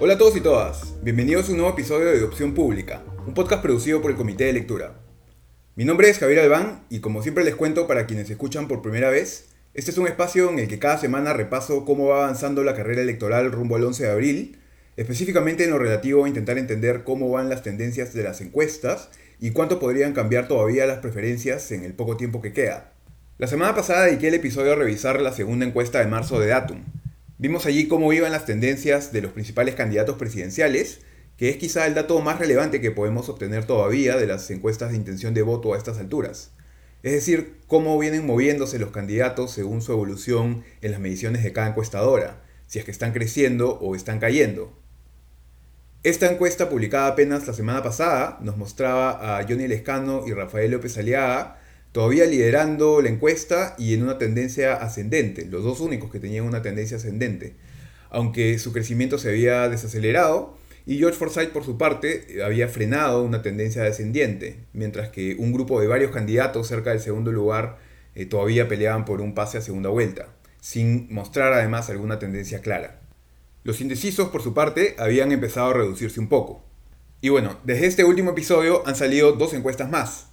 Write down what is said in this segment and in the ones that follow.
Hola a todos y todas, bienvenidos a un nuevo episodio de Opción Pública, un podcast producido por el Comité de Lectura. Mi nombre es Javier Albán y como siempre les cuento para quienes escuchan por primera vez, este es un espacio en el que cada semana repaso cómo va avanzando la carrera electoral rumbo al 11 de abril, específicamente en lo relativo a intentar entender cómo van las tendencias de las encuestas y cuánto podrían cambiar todavía las preferencias en el poco tiempo que queda. La semana pasada dediqué el episodio a revisar la segunda encuesta de marzo de Datum, Vimos allí cómo iban las tendencias de los principales candidatos presidenciales, que es quizá el dato más relevante que podemos obtener todavía de las encuestas de intención de voto a estas alturas. Es decir, cómo vienen moviéndose los candidatos según su evolución en las mediciones de cada encuestadora, si es que están creciendo o están cayendo. Esta encuesta publicada apenas la semana pasada nos mostraba a Johnny Lescano y Rafael López Aliaga todavía liderando la encuesta y en una tendencia ascendente, los dos únicos que tenían una tendencia ascendente, aunque su crecimiento se había desacelerado y George Forsyth por su parte había frenado una tendencia descendiente, mientras que un grupo de varios candidatos cerca del segundo lugar eh, todavía peleaban por un pase a segunda vuelta, sin mostrar además alguna tendencia clara. Los indecisos por su parte habían empezado a reducirse un poco. Y bueno, desde este último episodio han salido dos encuestas más,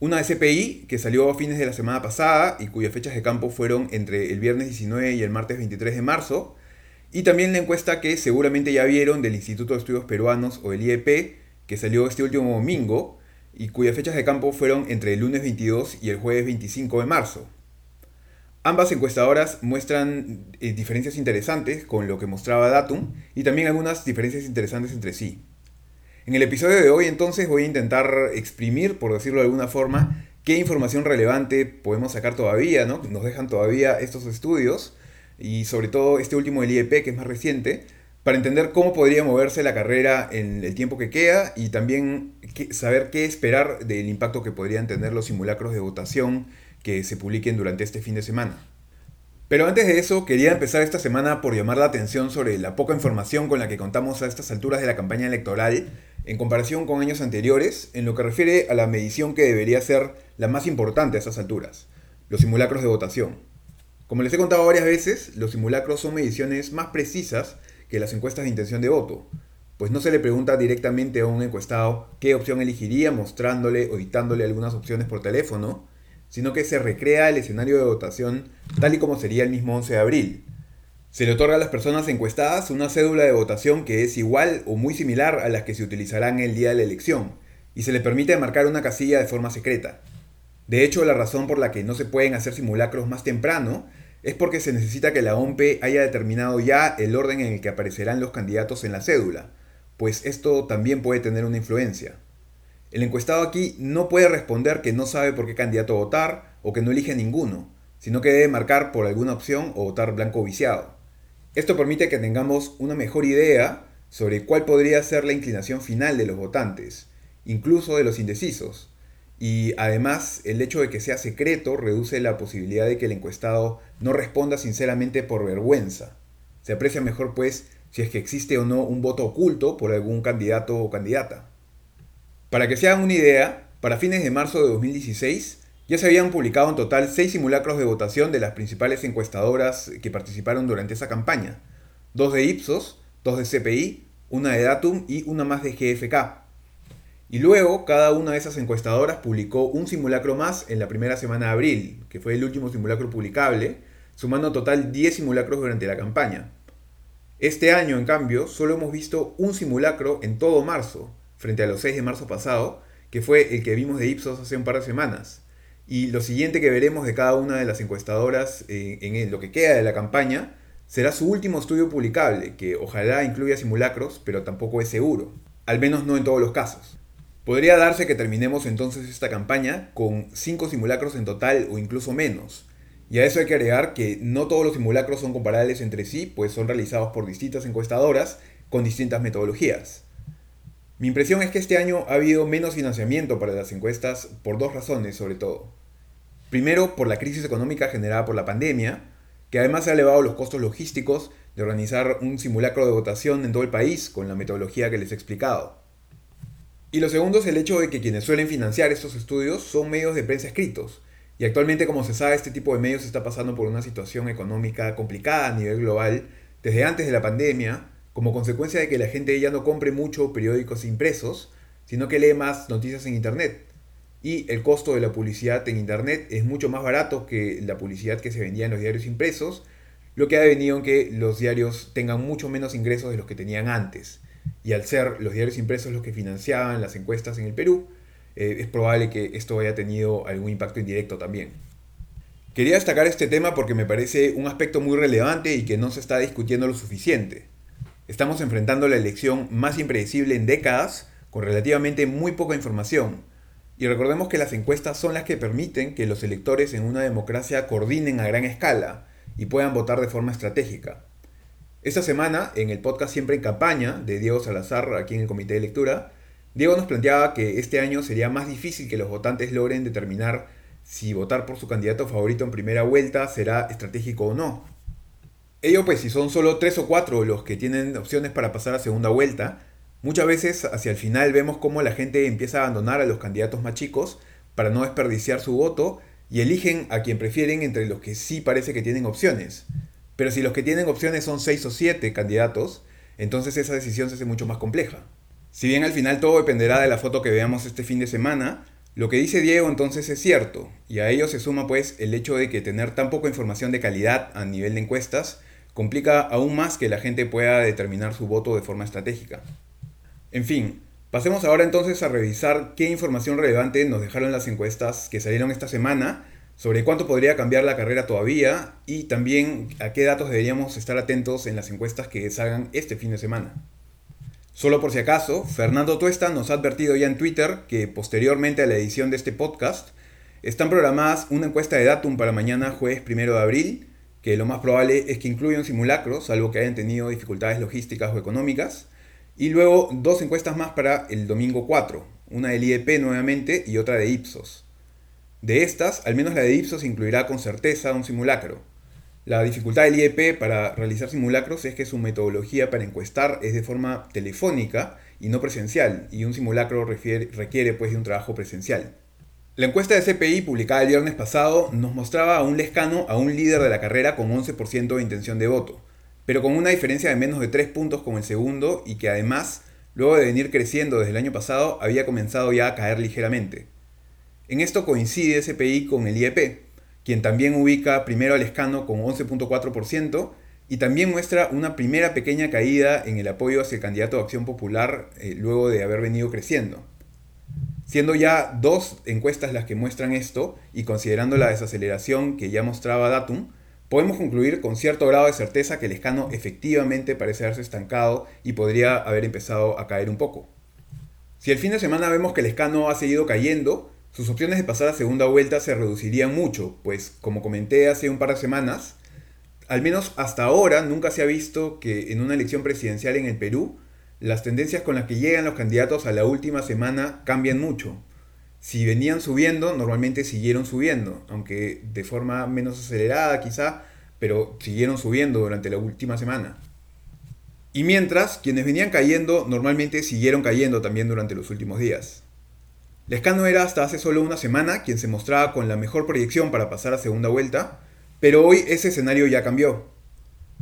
una CPI que salió a fines de la semana pasada y cuyas fechas de campo fueron entre el viernes 19 y el martes 23 de marzo. Y también la encuesta que seguramente ya vieron del Instituto de Estudios Peruanos o el IEP, que salió este último domingo y cuyas fechas de campo fueron entre el lunes 22 y el jueves 25 de marzo. Ambas encuestadoras muestran eh, diferencias interesantes con lo que mostraba Datum y también algunas diferencias interesantes entre sí. En el episodio de hoy entonces voy a intentar exprimir, por decirlo de alguna forma, qué información relevante podemos sacar todavía, ¿no? Nos dejan todavía estos estudios y sobre todo este último del IEP que es más reciente, para entender cómo podría moverse la carrera en el tiempo que queda y también saber qué esperar del impacto que podrían tener los simulacros de votación que se publiquen durante este fin de semana. Pero antes de eso, quería empezar esta semana por llamar la atención sobre la poca información con la que contamos a estas alturas de la campaña electoral en comparación con años anteriores en lo que refiere a la medición que debería ser la más importante a estas alturas, los simulacros de votación. Como les he contado varias veces, los simulacros son mediciones más precisas que las encuestas de intención de voto, pues no se le pregunta directamente a un encuestado qué opción elegiría mostrándole o dictándole algunas opciones por teléfono, sino que se recrea el escenario de votación tal y como sería el mismo 11 de abril, se le otorga a las personas encuestadas una cédula de votación que es igual o muy similar a las que se utilizarán el día de la elección, y se le permite marcar una casilla de forma secreta. De hecho, la razón por la que no se pueden hacer simulacros más temprano es porque se necesita que la OMPE haya determinado ya el orden en el que aparecerán los candidatos en la cédula, pues esto también puede tener una influencia. El encuestado aquí no puede responder que no sabe por qué candidato votar o que no elige ninguno, sino que debe marcar por alguna opción o votar blanco viciado. Esto permite que tengamos una mejor idea sobre cuál podría ser la inclinación final de los votantes, incluso de los indecisos. Y además, el hecho de que sea secreto reduce la posibilidad de que el encuestado no responda sinceramente por vergüenza. Se aprecia mejor, pues, si es que existe o no un voto oculto por algún candidato o candidata. Para que se hagan una idea, para fines de marzo de 2016, ya se habían publicado en total seis simulacros de votación de las principales encuestadoras que participaron durante esa campaña. Dos de Ipsos, dos de CPI, una de Datum y una más de GFK. Y luego, cada una de esas encuestadoras publicó un simulacro más en la primera semana de abril, que fue el último simulacro publicable, sumando en total 10 simulacros durante la campaña. Este año, en cambio, solo hemos visto un simulacro en todo marzo, frente a los 6 de marzo pasado, que fue el que vimos de Ipsos hace un par de semanas. Y lo siguiente que veremos de cada una de las encuestadoras eh, en lo que queda de la campaña será su último estudio publicable, que ojalá incluya simulacros, pero tampoco es seguro, al menos no en todos los casos. Podría darse que terminemos entonces esta campaña con 5 simulacros en total o incluso menos. Y a eso hay que agregar que no todos los simulacros son comparables entre sí, pues son realizados por distintas encuestadoras con distintas metodologías. Mi impresión es que este año ha habido menos financiamiento para las encuestas por dos razones sobre todo. Primero, por la crisis económica generada por la pandemia, que además ha elevado los costos logísticos de organizar un simulacro de votación en todo el país con la metodología que les he explicado. Y lo segundo es el hecho de que quienes suelen financiar estos estudios son medios de prensa escritos. Y actualmente, como se sabe, este tipo de medios está pasando por una situación económica complicada a nivel global desde antes de la pandemia como consecuencia de que la gente ya no compre mucho periódicos impresos, sino que lee más noticias en Internet. Y el costo de la publicidad en Internet es mucho más barato que la publicidad que se vendía en los diarios impresos, lo que ha devenido en que los diarios tengan mucho menos ingresos de los que tenían antes. Y al ser los diarios impresos los que financiaban las encuestas en el Perú, eh, es probable que esto haya tenido algún impacto indirecto también. Quería destacar este tema porque me parece un aspecto muy relevante y que no se está discutiendo lo suficiente. Estamos enfrentando la elección más impredecible en décadas con relativamente muy poca información. Y recordemos que las encuestas son las que permiten que los electores en una democracia coordinen a gran escala y puedan votar de forma estratégica. Esta semana, en el podcast Siempre en Campaña de Diego Salazar, aquí en el Comité de Lectura, Diego nos planteaba que este año sería más difícil que los votantes logren determinar si votar por su candidato favorito en primera vuelta será estratégico o no. Ello pues si son solo tres o cuatro los que tienen opciones para pasar a segunda vuelta, muchas veces hacia el final vemos cómo la gente empieza a abandonar a los candidatos más chicos para no desperdiciar su voto y eligen a quien prefieren entre los que sí parece que tienen opciones. Pero si los que tienen opciones son seis o siete candidatos, entonces esa decisión se hace mucho más compleja. Si bien al final todo dependerá de la foto que veamos este fin de semana, lo que dice Diego entonces es cierto, y a ello se suma pues el hecho de que tener tan poca información de calidad a nivel de encuestas complica aún más que la gente pueda determinar su voto de forma estratégica. En fin, pasemos ahora entonces a revisar qué información relevante nos dejaron las encuestas que salieron esta semana sobre cuánto podría cambiar la carrera todavía y también a qué datos deberíamos estar atentos en las encuestas que salgan este fin de semana. Solo por si acaso, Fernando Tuesta nos ha advertido ya en Twitter que posteriormente a la edición de este podcast están programadas una encuesta de Datum para mañana jueves 1 de abril que lo más probable es que incluya un simulacro, salvo que hayan tenido dificultades logísticas o económicas, y luego dos encuestas más para el domingo 4, una del IEP nuevamente y otra de Ipsos. De estas, al menos la de Ipsos incluirá con certeza un simulacro. La dificultad del IEP para realizar simulacros es que su metodología para encuestar es de forma telefónica y no presencial, y un simulacro requiere pues de un trabajo presencial. La encuesta de CPI publicada el viernes pasado nos mostraba a un Lescano a un líder de la carrera con 11% de intención de voto, pero con una diferencia de menos de 3 puntos con el segundo y que además, luego de venir creciendo desde el año pasado, había comenzado ya a caer ligeramente. En esto coincide CPI con el IEP, quien también ubica primero al Lescano con 11.4% y también muestra una primera pequeña caída en el apoyo hacia el candidato de Acción Popular eh, luego de haber venido creciendo. Siendo ya dos encuestas las que muestran esto, y considerando la desaceleración que ya mostraba Datum, podemos concluir con cierto grado de certeza que el escano efectivamente parece haberse estancado y podría haber empezado a caer un poco. Si el fin de semana vemos que el escano ha seguido cayendo, sus opciones de pasar a segunda vuelta se reducirían mucho, pues como comenté hace un par de semanas, al menos hasta ahora nunca se ha visto que en una elección presidencial en el Perú las tendencias con las que llegan los candidatos a la última semana cambian mucho. Si venían subiendo, normalmente siguieron subiendo, aunque de forma menos acelerada quizá, pero siguieron subiendo durante la última semana. Y mientras, quienes venían cayendo normalmente siguieron cayendo también durante los últimos días. Lescano era hasta hace solo una semana quien se mostraba con la mejor proyección para pasar a segunda vuelta, pero hoy ese escenario ya cambió.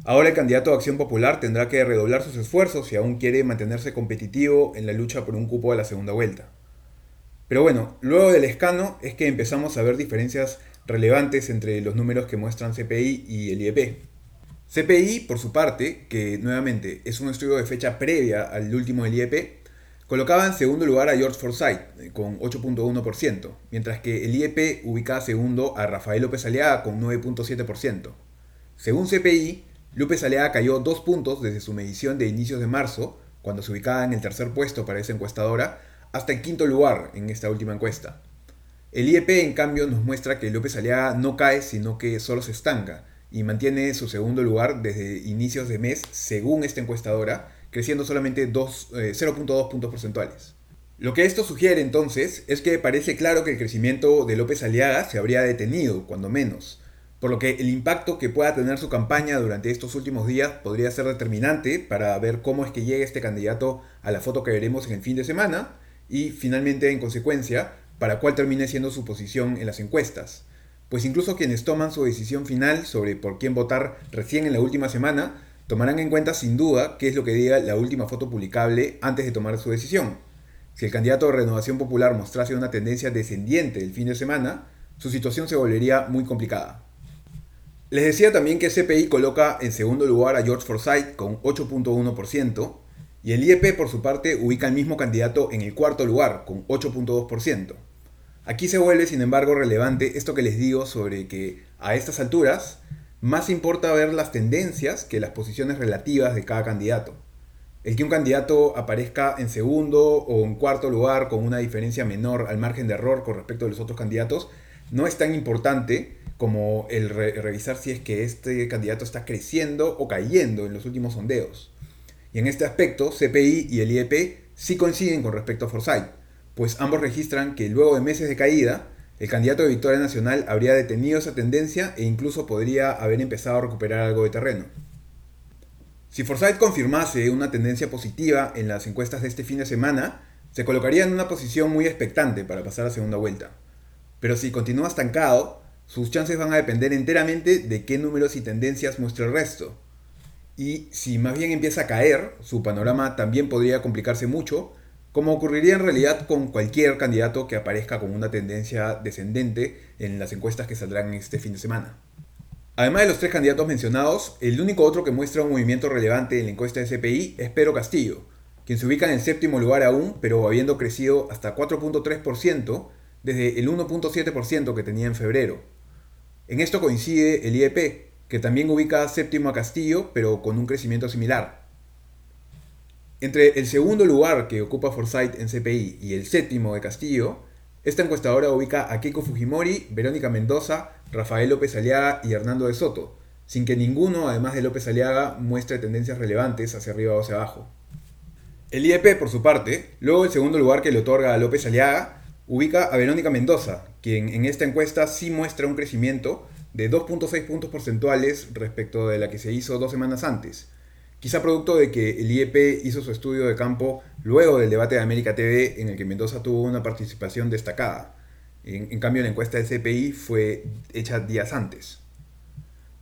Ahora el candidato de Acción Popular tendrá que redoblar sus esfuerzos si aún quiere mantenerse competitivo en la lucha por un cupo a la segunda vuelta. Pero bueno, luego del escano es que empezamos a ver diferencias relevantes entre los números que muestran CPI y el IEP. CPI, por su parte, que nuevamente es un estudio de fecha previa al último del IEP, colocaba en segundo lugar a George Forsyth eh, con 8.1%, mientras que el IEP ubicaba segundo a Rafael López Aliaga con 9.7%. Según CPI, Lupe Aliaga cayó dos puntos desde su medición de inicios de marzo, cuando se ubicaba en el tercer puesto para esa encuestadora, hasta en quinto lugar en esta última encuesta. El IEP, en cambio, nos muestra que López Aliaga no cae, sino que solo se estanca y mantiene su segundo lugar desde inicios de mes, según esta encuestadora, creciendo solamente 0.2 eh, puntos porcentuales. Lo que esto sugiere entonces es que parece claro que el crecimiento de López Aliaga se habría detenido, cuando menos, por lo que el impacto que pueda tener su campaña durante estos últimos días podría ser determinante para ver cómo es que llega este candidato a la foto que veremos en el fin de semana y finalmente en consecuencia para cuál termine siendo su posición en las encuestas. Pues incluso quienes toman su decisión final sobre por quién votar recién en la última semana tomarán en cuenta sin duda qué es lo que diga la última foto publicable antes de tomar su decisión. Si el candidato de Renovación Popular mostrase una tendencia descendiente el fin de semana, su situación se volvería muy complicada. Les decía también que CPI coloca en segundo lugar a George Forsyth con 8.1% y el IEP por su parte ubica al mismo candidato en el cuarto lugar con 8.2%. Aquí se vuelve sin embargo relevante esto que les digo sobre que a estas alturas más importa ver las tendencias que las posiciones relativas de cada candidato. El que un candidato aparezca en segundo o en cuarto lugar con una diferencia menor al margen de error con respecto a los otros candidatos no es tan importante como el revisar si es que este candidato está creciendo o cayendo en los últimos sondeos. Y en este aspecto, CPI y el IEP sí coinciden con respecto a Forsyth, pues ambos registran que luego de meses de caída, el candidato de Victoria Nacional habría detenido esa tendencia e incluso podría haber empezado a recuperar algo de terreno. Si Forsyth confirmase una tendencia positiva en las encuestas de este fin de semana, se colocaría en una posición muy expectante para pasar a segunda vuelta. Pero si continúa estancado, sus chances van a depender enteramente de qué números y tendencias muestra el resto. Y si más bien empieza a caer, su panorama también podría complicarse mucho, como ocurriría en realidad con cualquier candidato que aparezca con una tendencia descendente en las encuestas que saldrán este fin de semana. Además de los tres candidatos mencionados, el único otro que muestra un movimiento relevante en la encuesta de CPI es Pedro Castillo, quien se ubica en el séptimo lugar aún, pero habiendo crecido hasta 4.3% desde el 1.7% que tenía en febrero. En esto coincide el IEP, que también ubica séptimo a Castillo, pero con un crecimiento similar. Entre el segundo lugar que ocupa Forsyth en CPI y el séptimo de Castillo, esta encuestadora ubica a Keiko Fujimori, Verónica Mendoza, Rafael López Aliaga y Hernando de Soto, sin que ninguno, además de López Aliaga, muestre tendencias relevantes hacia arriba o hacia abajo. El IEP, por su parte, luego el segundo lugar que le otorga a López Aliaga, ubica a Verónica Mendoza, quien en esta encuesta sí muestra un crecimiento de 2.6 puntos porcentuales respecto de la que se hizo dos semanas antes, quizá producto de que el IEP hizo su estudio de campo luego del debate de América TV en el que Mendoza tuvo una participación destacada. En, cambio, la encuesta del CPI fue hecha días antes.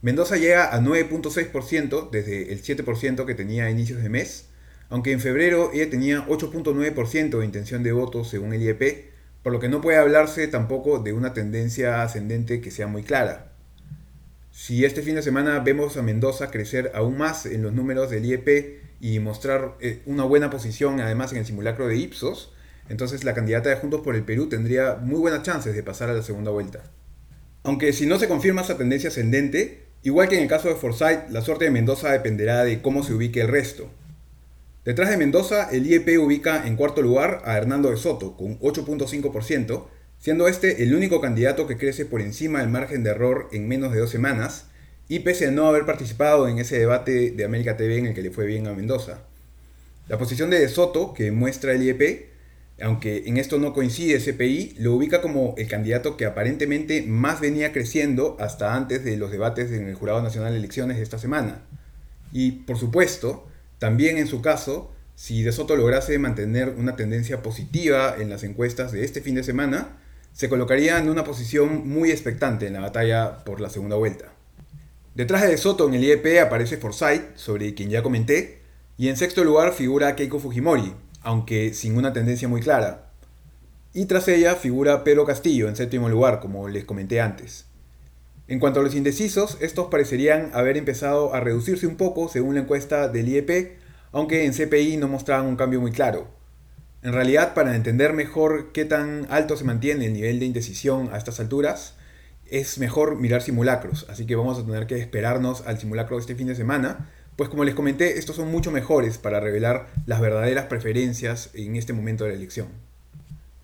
Mendoza llega a 9.6% desde el 7% que tenía a inicios de mes, aunque en febrero ella tenía 8.9% de intención de votos según el IEP, por lo que no puede hablarse tampoco de una tendencia ascendente que sea muy clara. Si este fin de semana vemos a Mendoza crecer aún más en los números del IEP y mostrar eh, una buena posición además en el simulacro de Ipsos, entonces la candidata de Juntos por el Perú tendría muy buenas chances de pasar a la segunda vuelta. Aunque si no se confirma esa tendencia ascendente, igual que en el caso de Forsyth, la suerte de Mendoza dependerá de cómo se ubique el resto. Detrás de Mendoza, el IEP ubica en cuarto lugar a Hernando de Soto, con 8.5%, siendo este el único candidato que crece por encima del margen de error en menos de dos semanas, y pese a no haber participado en ese debate de América TV en el que le fue bien a Mendoza. La posición de, de Soto, que muestra el IEP, aunque en esto no coincide CPI, lo ubica como el candidato que aparentemente más venía creciendo hasta antes de los debates en el Jurado Nacional de Elecciones de esta semana. Y, por supuesto, también en su caso, si De Soto lograse mantener una tendencia positiva en las encuestas de este fin de semana, se colocaría en una posición muy expectante en la batalla por la segunda vuelta. Detrás de, Soto en el IEP aparece Forsyth, sobre quien ya comenté, y en sexto lugar figura Keiko Fujimori, aunque sin una tendencia muy clara. Y tras ella figura Pedro Castillo en séptimo lugar, como les comenté antes. En cuanto a los indecisos, estos parecerían haber empezado a reducirse un poco según la encuesta del IEP, aunque en CPI no mostraban un cambio muy claro. En realidad, para entender mejor qué tan alto se mantiene el nivel de indecisión a estas alturas, es mejor mirar simulacros, así que vamos a tener que esperarnos al simulacro de este fin de semana, pues como les comenté, estos son mucho mejores para revelar las verdaderas preferencias en este momento de la elección.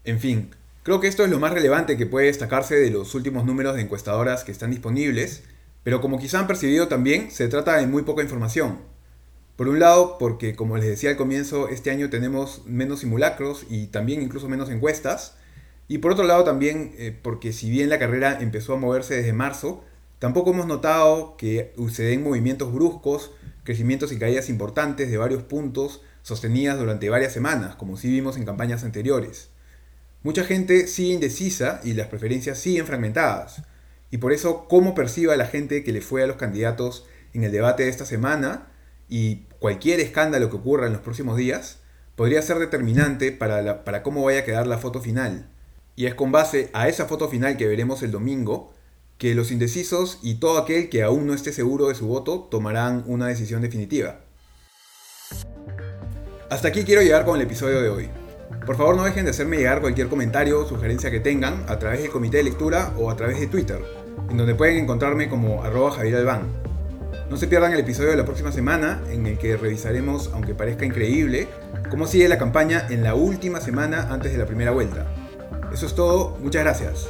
En fin, creo que esto es lo más relevante que puede destacarse de los últimos números de encuestadoras que están disponibles, pero como quizá han percibido también, se trata de muy poca información. Por un lado, porque como les decía al comienzo, este año tenemos menos simulacros y también incluso menos encuestas. Y por otro lado también eh, porque si bien la carrera empezó a moverse desde marzo, tampoco hemos notado que se den movimientos bruscos, crecimientos y caídas importantes de varios puntos sostenidas durante varias semanas, como sí vimos en campañas anteriores. Mucha gente sigue indecisa y las preferencias siguen fragmentadas. Y por eso, cómo perciba la gente que le fue a los candidatos en el debate de esta semana y cualquier escándalo que ocurra en los próximos días podría ser determinante para, para cómo vaya a quedar la foto final. Y es con base a esa foto final que veremos el domingo que los indecisos y todo aquel que aún no esté seguro de su voto tomarán una decisión definitiva. Hasta aquí quiero llegar con el episodio de hoy. Por favor no dejen de hacerme llegar cualquier comentario o sugerencia que tengan a través del comité de lectura o a través de Twitter, en donde pueden encontrarme como arroba Javier Albán. No se pierdan el episodio de la próxima semana en el que revisaremos, aunque parezca increíble, cómo sigue la campaña en la última semana antes de la primera vuelta. Eso es todo, muchas gracias.